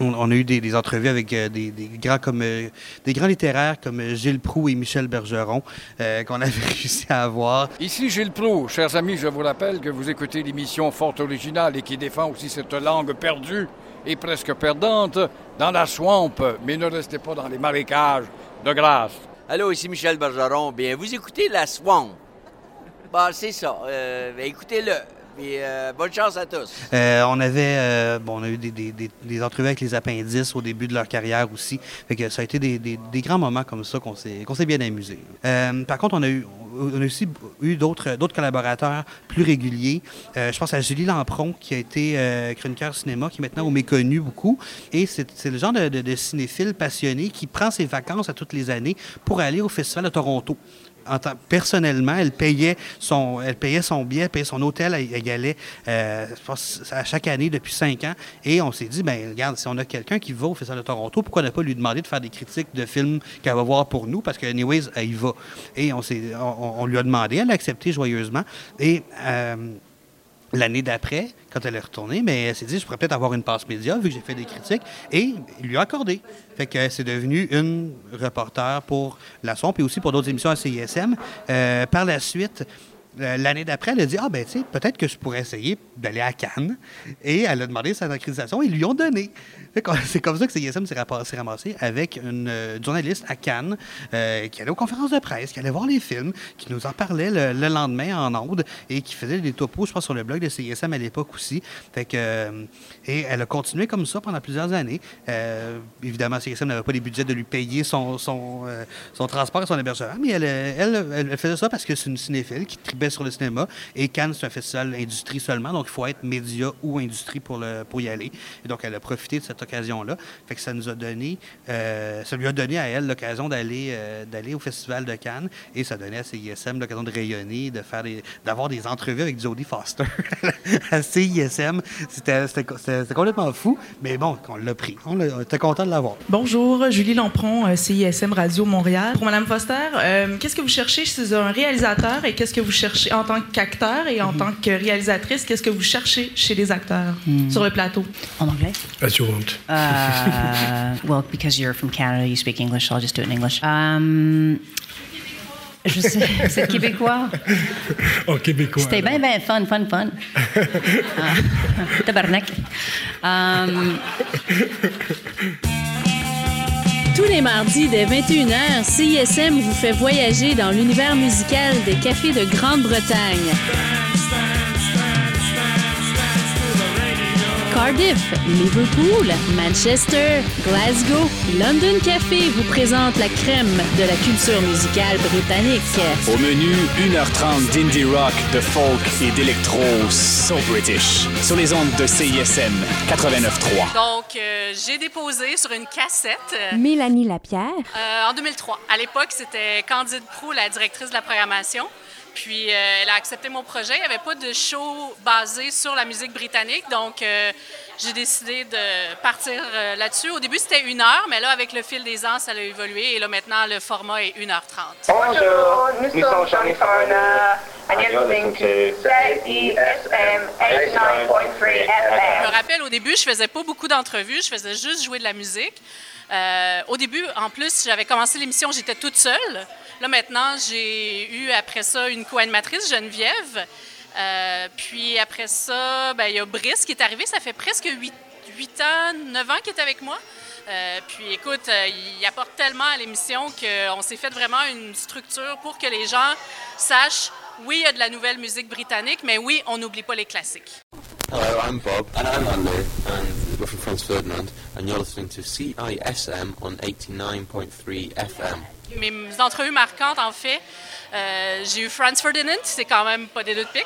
on, on a eu des, des entrevues avec euh, des, des grands comme des grands littéraires comme Gilles Proux et Michel Bergeron euh, qu'on avait réussi à avoir. Ici Gilles Proulx. Chers amis, je vous rappelle que vous écoutez l'émission Fort Originale et qui défend aussi cette langue perdue et presque perdante dans la swamp. Mais ne restez pas dans les marécages. De grâce. Allô, ici Michel Bergeron. Bien, vous écoutez La Swamp. Bah, c'est ça. Euh, ben, écoutez-le. Euh, bonne chance à tous. Euh, on avait bon, on a eu des, entrevues avec les appendices au début de leur carrière aussi. Fait que ça a été des, grands moments comme ça qu'on s'est bien amusé. Par contre, on a eu on a aussi eu d'autres collaborateurs plus réguliers. Je pense à Julie Lampron qui a été chroniqueur cinéma, qui est maintenant au méconnu beaucoup. Et c'est le genre de, de- cinéphile passionné qui prend ses vacances à toutes les années pour aller au Festival de Toronto personnellement, elle payait son, elle billet, elle payait son hôtel, elle, elle euh, pense, à chaque année depuis cinq ans. Et on s'est dit, ben regarde, si on a quelqu'un qui va au Festival de Toronto, pourquoi ne pas lui demander de faire des critiques de films qu'elle va voir pour nous, parce que anyways, elle y va. Et on, on, on lui a demandé, elle a accepté joyeusement. Et euh, L'année d'après, quand elle est retournée, mais elle s'est dit, je pourrais peut-être avoir une passe média, vu que j'ai fait des critiques, et il lui a accordé. Fait que c'est devenu une reporter pour La Swamp et aussi pour d'autres émissions à CISM. Euh, par la suite, euh, l'année d'après, elle a dit, ah ben tu sais, peut-être que je pourrais essayer d'aller à Cannes. Et elle a demandé sa accréditation, ils lui ont donné. C'est comme ça que CISM s'est ramassé avec une euh, journaliste à Cannes euh, qui allait aux conférences de presse, qui allait voir les films, qui nous en parlait le, le lendemain en ondes et qui faisait des topos, je pense, sur le blog de CISM à l'époque aussi. Euh, et elle a continué comme ça pendant plusieurs années. Euh, évidemment, CISM n'avait pas les budgets de lui payer son, son, euh, son transport et son hébergement, mais elle, elle, elle- faisait ça parce que c'est une cinéphile qui sur le cinéma. Et Cannes, c'est un festival industrie seulement, donc il faut être média ou industrie pour, le, pour y aller. Et donc, elle a profité de cette occasion-là. Fait que ça nous a donné, euh, ça lui a donné à elle l'occasion d'aller euh, d'aller au Festival de Cannes et ça donnait à CISM l'occasion de rayonner, de faire d'avoir des entrevues avec Jodie Foster à CISM. C'était, c'était, complètement fou, mais bon, on l'a pris. On, était content de l'avoir. Bonjour, Julie Lampron, euh, CISM Radio Montréal. Pour Madame Foster, qu'est-ce que vous cherchez chez un réalisateur et qu'est-ce que vous cherchez en tant qu'acteur et en tant que réalisatrice, qu'est-ce que vous cherchez chez les acteurs Hmm. sur le plateau? En anglais? As you want. Uh, well, because you're from Canada, you speak English, so I'll just do it in English. Um, je sais, c'est québécois. En québécois. C'était bien, bien fun, fun, fun. Ah, tabarnak. Um, Tous les mardis dès 21h, CISM vous fait voyager dans l'univers musical des cafés de Grande-Bretagne. Cardiff, Liverpool, Manchester, Glasgow, London Café vous présente la crème de la culture musicale britannique. Au menu, 1h30 d'indie rock, de folk et d'électro so British. Sur les ondes de CISM 89.3. Donc, euh, j'ai déposé sur une cassette euh, Mélanie Lapierre. euh, en 2003. À l'époque, c'était Candide Prou, la directrice de la programmation. Puis, euh, elle a accepté mon projet. Il n'y avait pas de show basé sur la musique britannique. Donc, euh, j'ai décidé de partir euh, là-dessus. Au début, c'était une heure, mais là, avec le fil des ans, ça a évolué. Et là, maintenant, le format est 1h30. Bonjour, nous sommes Johnny Foreigner, and you're listening to CISM 89.3 FM. Je me rappelle, au début, je faisais pas beaucoup d'entrevues, je faisais juste jouer de la musique. Euh, au début, en plus, j'avais commencé l'émission, j'étais toute seule. Là, maintenant, j'ai eu après ça une co-animatrice, Geneviève. Euh, puis après ça, ben, il y a Brice qui est arrivé, ça fait presque 8, ans, 9 ans qu'il est avec moi. Euh, puis écoute, il apporte tellement à l'émission qu'on s'est fait vraiment une structure pour que les gens sachent, oui, il y a de la nouvelle musique britannique, mais oui, on n'oublie pas les classiques. Hello, I'm Bob. And I'm we're from Franz Ferdinand. And you're listening to CISM on 89.3 FM. mes entrevues marquantes, en fait, euh, j'ai eu Franz Ferdinand, c'est quand même pas des deux de pique.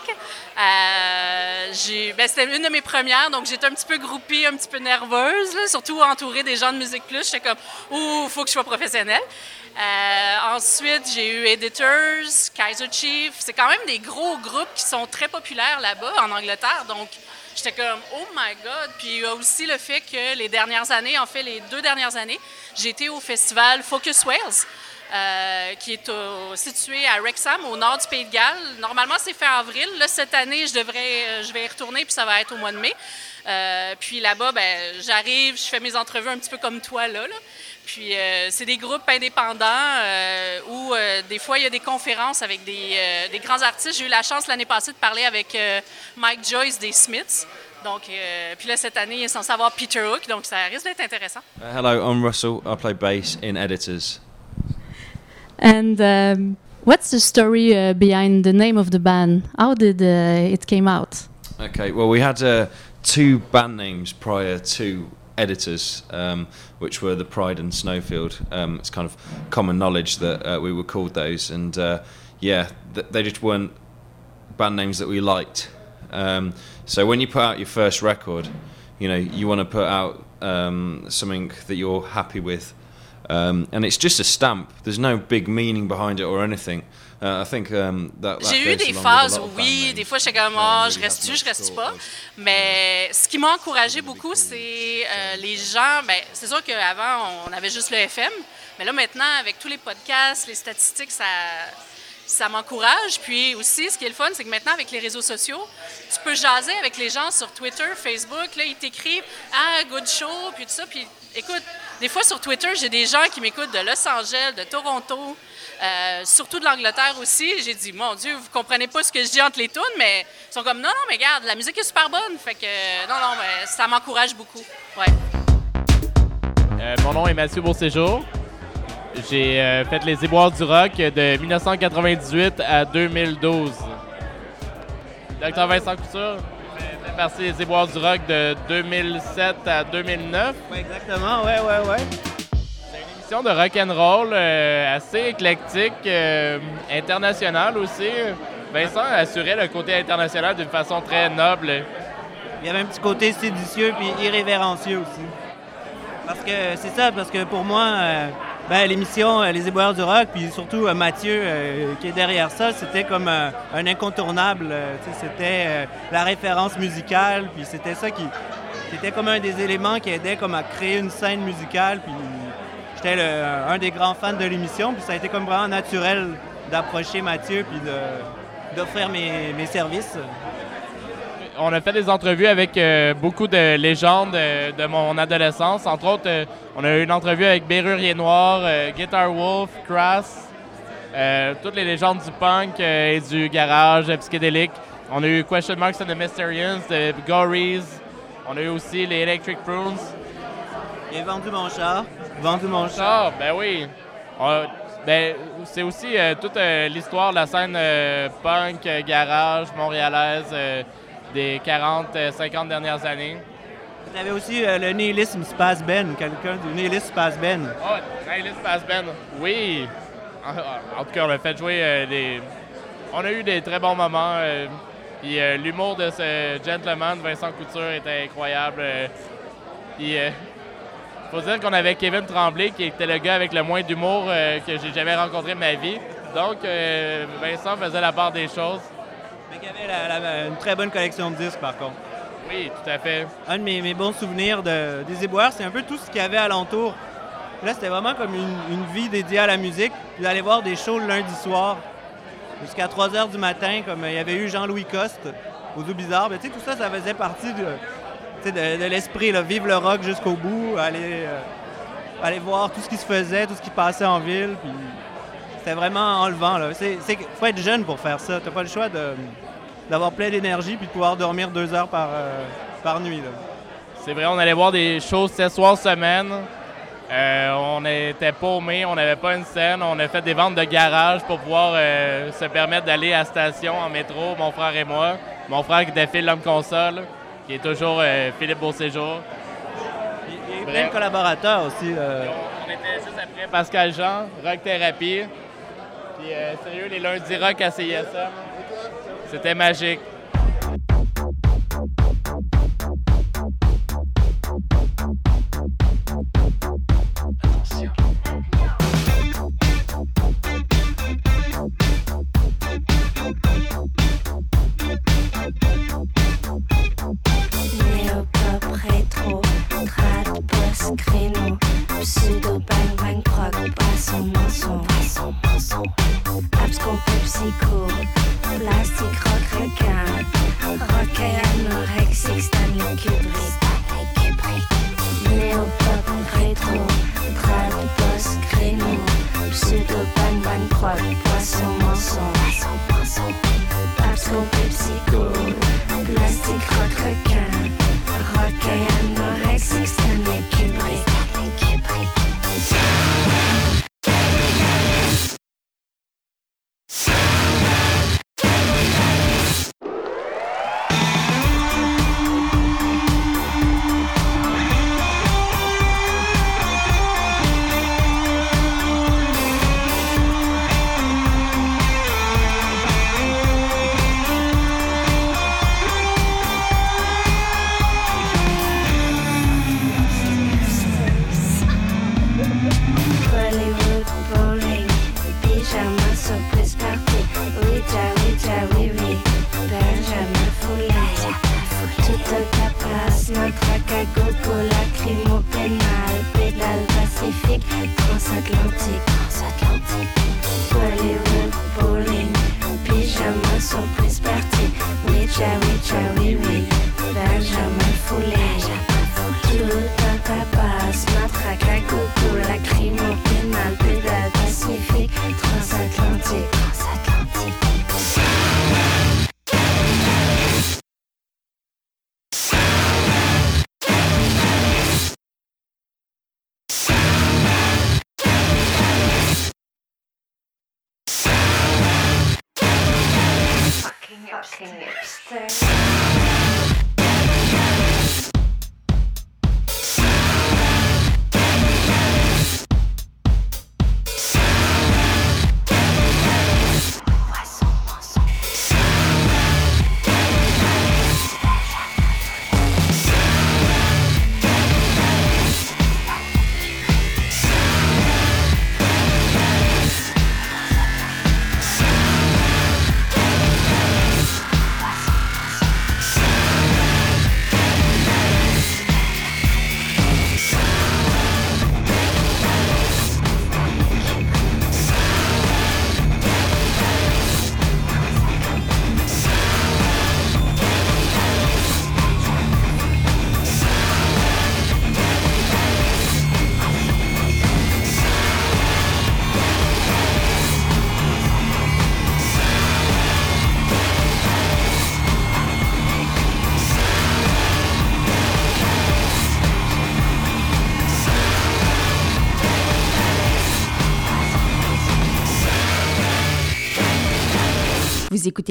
Euh, ben, c'était une de mes premières, donc j'étais un petit peu groupie, un petit peu nerveuse, surtout entourée des gens de Musique Plus. J'étais comme, ouh, faut que je sois professionnelle. Euh, ensuite, j'ai eu Editors, Kaiser Chief. C'est quand même des gros groupes qui sont très populaires là-bas, en Angleterre. Donc, j'étais comme, oh my God. Puis il y a aussi le fait que les dernières années, en fait, les deux dernières années, j'ai été au festival Focus Wales. Euh, qui est situé à Wrexham, au nord du Pays de Galles. Normalement, c'est fait en avril. Là, cette année, je devrais, euh, je vais y retourner, puis ça va être au mois de mai. Euh, puis là-bas, ben, j'arrive, je fais mes entrevues un petit peu comme toi, là. Puis c'est des groupes indépendants où des fois il y a des conférences avec des, grands artistes. J'ai eu la chance l'année passée de parler avec Mike Joyce des Smiths. Donc, puis là cette année il est censé avoir Peter Hook, donc ça risque d'être intéressant. Uh, hello, I'm Russell. I play bass in Editors. And um, what's the story uh, behind the name of the band? How did uh, it came out? Okay, well, we had uh, two band names prior to Editors, um, which were the Pride and Snowfield. Um, it's kind of common knowledge that uh, we were called those, and uh, yeah, th- they just weren't band names that we liked. Um, so when you put out your first record, you know you want to put out um, something that you're happy with, um, and it's just a stamp. There's no big meaning behind it or anything. Uh, I think um, that, that J'ai eu des phases, oui, des fois j'étais comme, ah, je reste-tu, je reste pas. Mais ce qui m'a encouragé beaucoup, c'est euh, les gens. Ben, c'est sûr qu'avant, on avait juste le FM, mais là maintenant, avec tous les podcasts, les statistiques, ça, ça m'encourage. Puis aussi, ce qui est le fun, c'est que maintenant, avec les réseaux sociaux, tu peux jaser avec les gens sur Twitter, Facebook. Là, ils t'écrivent Ah, good show, puis tout ça. Puis écoute, des fois sur Twitter, j'ai des gens qui m'écoutent de Los Angeles, de Toronto. euh, surtout de l'Angleterre aussi. J'ai dit, mon Dieu, vous comprenez pas ce que je dis entre les tunes, mais ils sont comme, non, non, mais regarde, la musique est super bonne. Fait que, non, non, mais ça m'encourage beaucoup. Ouais. Euh, mon nom est Mathieu Beauséjour. J'ai euh, fait les Éboires du Rock de 1998 à 2012. Docteur Vincent Couture fait partie des Éboires du Rock de 2007 à 2009. Exactement, ouais, ouais, ouais. émission de rock and roll euh, assez éclectique, euh, internationale aussi. Vincent assurait le côté international d'une façon très noble. Il y avait un petit côté séditieux puis irrévérencieux aussi. Parce que c'est ça, parce que pour moi, euh, ben, l'émission euh, Les Éboueurs du Rock, puis surtout euh, Mathieu euh, qui est derrière ça, c'était comme un incontournable. c'était la référence musicale, puis c'était ça qui. C'était comme un des éléments qui aidait comme à créer une scène musicale, puis j'étais un des grands fans de l'émission, puis ça a été comme vraiment naturel d'approcher Mathieu, puis d'offrir mes, mes services. On a fait des entrevues avec euh, beaucoup de légendes euh, de mon adolescence. Entre autres, euh, on a eu une entrevue avec Bérurier Noir, Guitar Wolf, Crass, toutes les légendes du punk et du garage psychédélique. On a eu Question Marks and the Mysterians, de Gories. On a eu aussi les Electric Prunes. J'ai vendu mon char. Vendu mon char. Ben oui. On- ben, c'est aussi toute l'histoire de la scène punk, garage, montréalaise des 40-50 dernières années. Vous avez aussi euh, le nihilisme Space Ben, quelqu'un du nihilisme Space Ben. Oh, Nihilist Pass Band. Oui. En, en tout cas, on a fait jouer euh, des. On a eu des très bons moments. euh, puis euh, l'humour de ce gentleman, Vincent Couture, était incroyable. euh, puis euh, faut dire qu'on avait Kevin Tremblay, qui était le gars avec le moins d'humour euh, que j'ai jamais rencontré de ma vie. Donc, euh, Vincent faisait la part des choses. Mais il y avait la- la- une très bonne collection de disques, par contre. Oui, tout à fait. Un de mes, mes bons souvenirs de- des éboueurs, c'est un peu tout ce qu'il y avait alentour. Là, c'était vraiment comme une, une vie dédiée à la musique. Puis d'aller voir des shows le lundi soir jusqu'à 3 h du matin, comme il y avait eu Jean-Louis Coste au Zoo Bizarre. Tu sais, tout ça, ça faisait partie de, de, de l'esprit. Vivre le rock jusqu'au bout, aller, euh, aller voir tout ce qui se faisait, tout ce qui passait en ville. Puis c'était vraiment enlevant. C'est, faut être jeune pour faire ça. T'as pas le choix d'avoir plein d'énergie puis de pouvoir dormir deux heures par, euh, par nuit. C'est vrai, on allait voir des shows 7 soirs semaine. Euh, on était paumés, on n'avait pas une scène. On a fait des ventes de garage pour pouvoir euh, se permettre d'aller à la station en métro, mon frère et moi. Mon frère qui défile l'homme console, qui est toujours Philippe Beauséjour. Il y a eu plein de collaborateurs aussi. On était juste après Pascal Jean, Rock Thérapie. Puis euh, sérieux, les lundis rock à CISM. C'était magique. Plastique, rock, requin, rock et anorexique, Stanley Kubrick, Néopop rétro, trad, post, créneau, pseudo, bang, bang, proc, poisson, mensonge, abscon, psycho, plastique, rock, requin, rock et anorexique, Stanley Kubrick, Bollywood, Stop singing upstairs.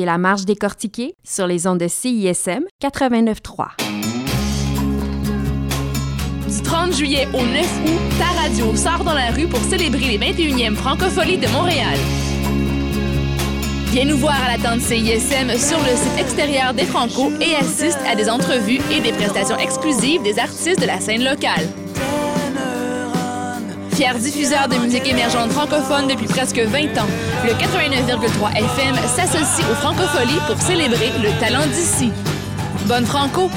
La Marche décortiquée sur les ondes de CISM 89.3. Du 30 juillet au 9 août, ta radio sort dans la rue pour célébrer les 21e Francopholies de Montréal. Viens nous voir à la tente CISM sur le site extérieur des Franco et assiste à des entrevues et des prestations exclusives des artistes de la scène locale. Fier diffuseur de musique émergente francophone depuis presque 20 ans, le 89,3 FM s'associe aux Francopholies pour célébrer le talent d'ici. Bonne Franco!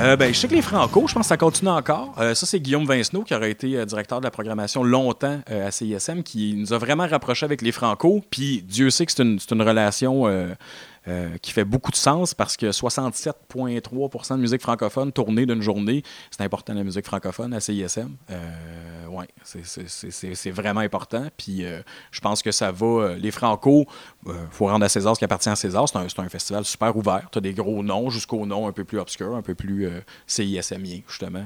Euh, ben, je sais que les Franco, je pense que ça continue encore. Euh, ça, c'est Guillaume Vincenot, qui aurait été euh, directeur de la programmation longtemps à CISM, qui nous a vraiment rapprochés avec les Franco. Puis Dieu sait que c'est une relation euh, qui fait beaucoup de sens parce que 67,3 de musique francophone tournée d'une journée, c'est important la musique francophone à CISM. Euh, Oui, c'est vraiment important. Puis euh, je pense que ça va. euh, les Franco, il faut rendre à César ce qui appartient à César. C'est un, festival super ouvert. Tu as des gros noms jusqu'aux noms un peu plus obscurs, un peu plus euh, CISMI, justement,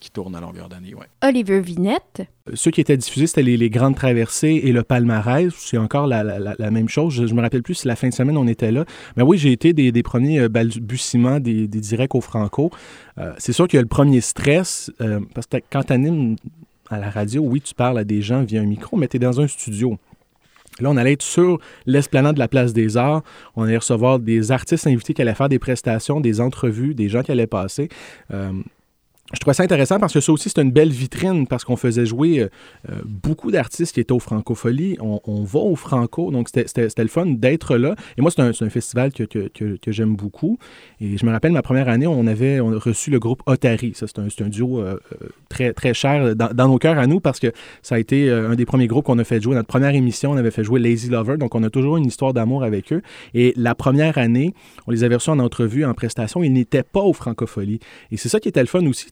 qui tournent à longueur d'année. Ouais. Oliver Vinette. Ceux qui étaient diffusés, c'était les, les Grandes Traversées et le Palmarès. C'est encore la, la- la- la même chose. Je, je me rappelle plus si la fin de semaine on était là. Mais oui, j'ai été des, des premiers euh, balbutiements des, des directs au Franco. Euh, c'est sûr qu'il y a le premier stress, euh, parce que quand tu animes à la radio, oui, tu parles à des gens via un micro, mais tu es dans un studio. Là, on allait être sur l'esplanade de la Place des Arts. On allait recevoir des artistes invités qui allaient faire des prestations, des entrevues, des gens qui allaient passer. Euh, je trouvais ça intéressant parce que ça aussi, c'est une belle vitrine parce qu'on faisait jouer euh, euh, beaucoup d'artistes qui étaient au Francofolie. On, va au Franco, donc c'était- le fun d'être là. Et moi, c'est un, festival que, j'aime beaucoup. Et je me rappelle, ma première année, on avait reçu le groupe Otari. Ça, c'est un, duo euh, très, très cher dans, nos cœurs à nous parce que ça a été un des premiers groupes qu'on a fait jouer. Notre première émission, on avait fait jouer Lazy Lover, donc on a toujours une histoire d'amour avec eux. Et la première année, on les avait reçus en entrevue, en prestation. Ils n'étaient pas au Francofolie. Et c'est ça qui était le fun aussi.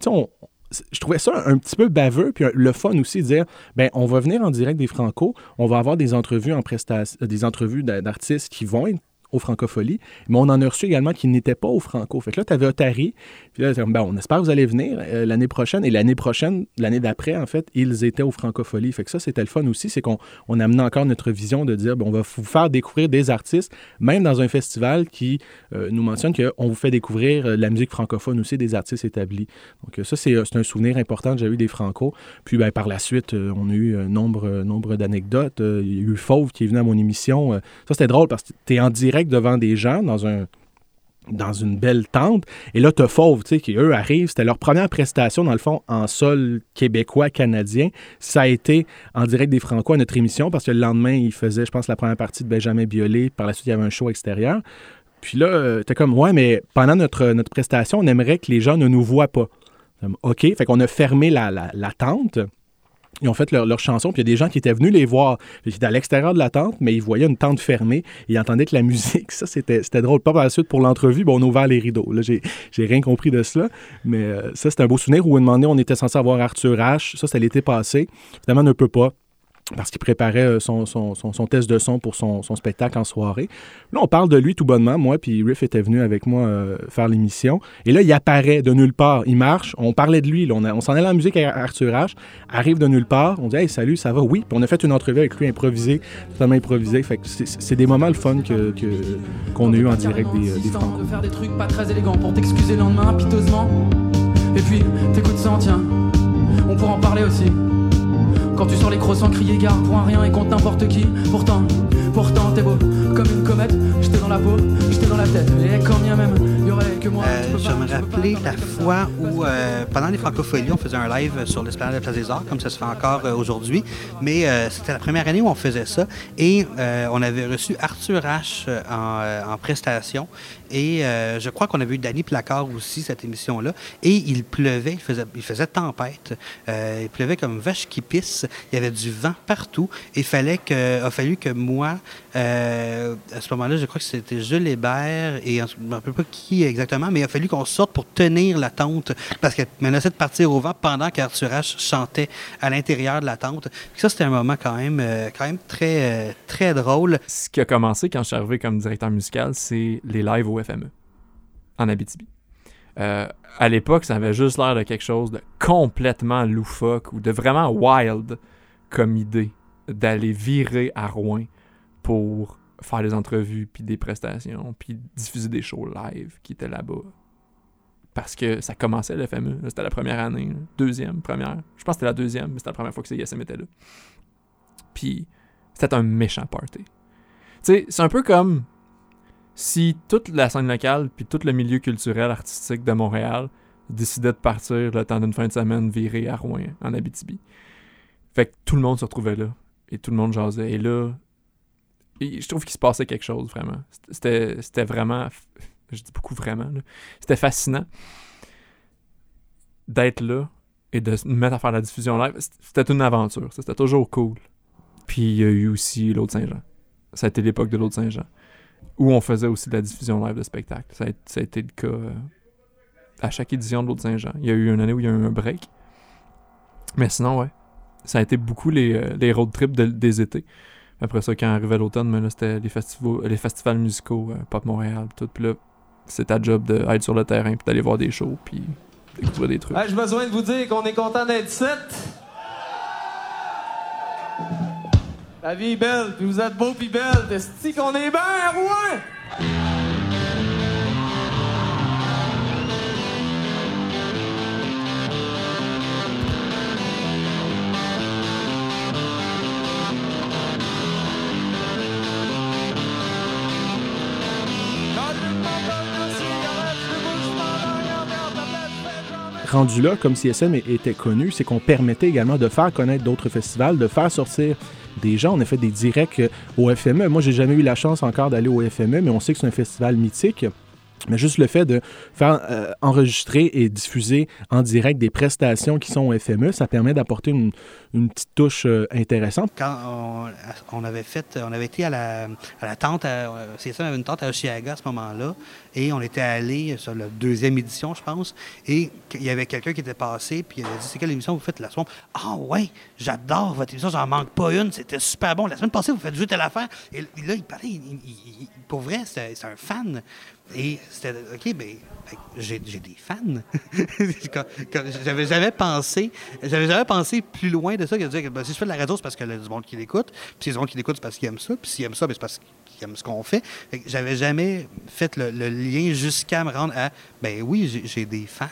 Je trouvais ça un petit peu baveux, puis le fun aussi de dire, ben on va venir en direct des Franco, on va avoir des entrevues en prestation, des entrevues d'a- d'artistes qui vont être au Francofolie, mais on en a reçu également qui n'étaient pas au Franco. Fait que là, tu avais Otari, puis là, ben, on espère que vous allez venir euh, l'année prochaine, et l'année prochaine, l'année d'après, en fait, ils étaient au Francofolie. Fait que ça, c'était le fun aussi, c'est qu'on on amenait encore notre vision de dire, ben, on va vous faire découvrir des artistes, même dans un festival qui euh, nous mentionne qu'on vous fait découvrir euh, la musique francophone aussi des artistes établis. Donc ça, c'est un souvenir important que j'ai eu des Franco. Puis ben, par la suite, on a eu nombre, nombre d'anecdotes. Il y a eu Fauve qui est venu à mon émission. Ça, c'était drôle parce que tu es en direct devant des gens dans un dans une belle tente. Et là, tu Fauve, tu sais, qui eux arrivent. C'était leur première prestation, dans le fond, en sol québécois, canadien. Ça a été en direct des Franco à notre émission parce que le lendemain, ils faisaient, je pense, la première partie de Benjamin Biolay. Par la suite, il y avait un show extérieur. Puis là, euh, t'es comme, ouais, mais pendant notre, notre prestation, on aimerait que les gens ne nous voient pas. OK, fait qu'on a fermé la, la tente. Ils ont fait leur, leur chanson, puis il y a des gens qui étaient venus les voir. Ils étaient à l'extérieur de la tente, mais ils voyaient une tente fermée. Ils entendaient que la musique, ça, c'était drôle. Pas par la suite, pour l'entrevue, ben, on a ouvert les rideaux. Là, j'ai rien compris de cela. Mais euh, ça, c'était un beau souvenir où, un moment donné, on était censé avoir Arthur H. Ça, c'était l'été passé. Finalement, on ne peut pas parce qu'il préparait euh, son, son, son- son test de son pour son, son spectacle en soirée. Là, on parle de lui tout bonnement. Moi, puis Riff était venu avec moi euh, faire l'émission. Et là, il apparaît de nulle part. Il marche. On parlait de lui. là. On, a- on s'en allait en musique à Arthur H. Arrive de nulle part. On dit Hey, salut, ça va? Oui. Puis on a fait une entrevue avec lui improvisée, totalement improvisée. Fait que c'est- des moments le fun que- que- qu'on a eu en direct des, euh, des de faire des trucs pas très élégants pour t'excuser le lendemain piteusement. Et puis, t'écoutes ça, tiens, on pourra en parler aussi. Quand tu sors les croissants crier gare pour un rien et contre n'importe qui. Pourtant, pourtant, t'es beau comme une comète. J'étais dans la peau, j'étais dans la tête. Et quand bien même, y aurait que moi. Euh, je pas, me rappelais la fois où, euh, pendant les Francopholies, on faisait un live sur l'esplanade de la Place des Arts, comme ça se fait encore euh, aujourd'hui. Mais c'était la première année où on faisait ça. Et on avait reçu Arthur H en, en prestation. Et euh, je crois qu'on avait eu Danny Placard aussi, cette émission-là. Et il pleuvait, il faisait, tempête. Euh, il pleuvait comme vache qui pisse. Il y avait du vent partout. Il a fallu que moi, euh, à ce moment-là, je crois que c'était Jules Hébert et je ne me rappelle pas qui exactement, mais il a fallu qu'on sorte pour tenir la tente parce qu'elle menaçait de partir au vent pendant qu'Arthur H chantait à l'intérieur de la tente. Ça, c'était un moment quand même, quand même très, très drôle. Ce qui a commencé quand je suis arrivé comme directeur musical, c'est les lives au FME, en Abitibi. Euh, à l'époque, ça avait juste l'air de quelque chose de complètement loufoque ou de vraiment wild comme idée d'aller virer à Rouen pour faire des entrevues, puis des prestations, puis diffuser des shows live qui étaient là-bas. Parce que ça commençait le FME. Là, C'était la première année, deuxième, première. Je pense que c'était la deuxième, mais c'était la première fois que CISM était là. Puis c'était un méchant party. Tu sais, c'est un peu comme si toute la scène locale puis tout le milieu culturel artistique de Montréal décidait de partir le temps d'une fin de semaine virer à Rouen, en Abitibi. Fait que tout le monde se retrouvait là et tout le monde jasait. Et là, je trouve qu'il se passait quelque chose vraiment. C'était vraiment, je dis beaucoup vraiment, c'était fascinant d'être là et de se mettre à faire la diffusion live. C'était une aventure, c'était toujours cool. Puis il y a eu aussi l'autre Saint-Jean. Ça a été l'époque de l'autre Saint-Jean. Où on faisait aussi de la diffusion live de spectacle. Ça a, été le cas euh, à chaque édition de l'autre Saint-Jean. Il y a eu une année où il y a eu un break. Mais sinon, ouais. Ça a été beaucoup les, euh, road trips de- des étés. Après ça, quand arrivait l'automne, c'était les festivals, les festivals musicaux, euh, Pop Montréal, tout. Puis là, c'est ta job d'être sur le terrain, puis d'aller voir des shows, puis découvrir des trucs. Ah, J'ai besoin de vous dire qu'on est content d'être ici. La vie est belle, puis vous êtes beau puis belle. T'es qu'on est bien, Rouen? rendu là, comme CSM était connu, c'est qu'on permettait également de faire connaître d'autres festivals, de faire sortir des gens. On a fait des directs euh, au FME. Moi, j'ai jamais eu la chance encore d'aller au FME, mais on sait que c'est un festival mythique. Mais juste le fait de faire euh, enregistrer et diffuser en direct des prestations qui sont au FME, ça permet d'apporter une, une petite touche euh, intéressante. Quand on, avait fait, on avait été à la, à la tente, à, c'est ça, on avait une tente à Oshiaga à ce moment-là, et on était allé sur la deuxième édition, je pense, et il y avait quelqu'un qui était passé, puis il avait dit C'est quelle émission vous faites la soirée Ah ouais, j'adore votre émission, j'en manque pas une, c'était super bon. La semaine passée, vous faites jouer telle affaire. Et là, il il, il, pour vrai, c'est un fan. Et c'était OK, ben, ben j'ai des fans. j'avais jamais pensé, j'avais jamais pensé plus loin de ça que de dire que ben, si je fais de la radio, c'est parce qu'il y a du monde qui l'écoute. Puis si y a du monde qui l'écoute, c'est parce qu'il aime ça. Puis s'il aime ça, ben, c'est parce qu'il aime ce qu'on fait. j'avais jamais fait le, le lien jusqu'à me rendre à ben oui, j'ai des fans.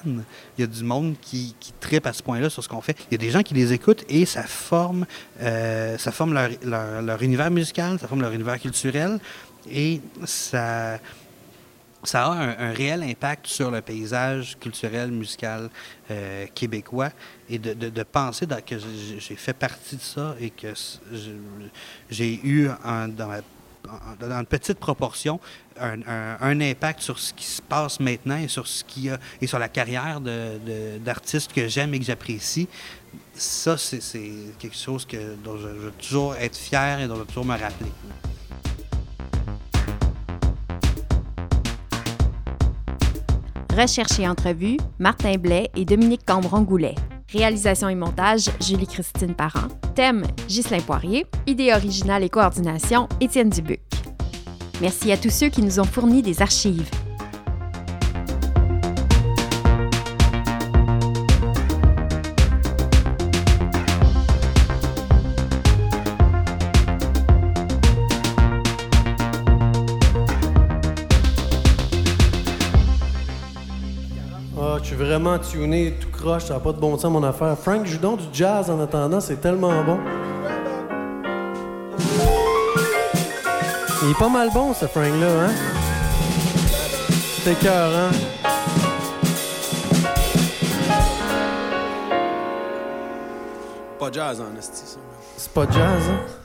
Il y a du monde qui, qui tripe à ce point-là sur ce qu'on fait. Il y a des gens qui les écoutent et ça forme, euh, ça forme leur, leur, leur univers musical, ça forme leur univers culturel. Et ça, ça a un, réel impact sur le paysage culturel, musical euh, québécois et de, penser que j'ai fait partie de ça et que j'ai eu dans, une petite proportion un, impact sur ce qui se passe maintenant et sur la carrière d'artistes que j'aime et que j'apprécie. Ça, c'est quelque chose dont je veux toujours être fier et dont je veux toujours me rappeler. Recherche et entrevue, Martin Blais et Dominique Cambron-Goulet. Réalisation et montage, Julie-Christine Parent. Thème, Ghislain Poirier. Idée originale et coordination, Étienne Dubuc. Merci à tous ceux qui nous ont fourni des archives. Vraiment tuné, tout croche, ça n'a pas de bon sens mon affaire. Frank, joue donc du jazz en attendant, c'est tellement bon. Il est pas mal bon ce Frank-là, hein? C'est écœurant. Pas jazz en esti, ça. C'est pas jazz, hein?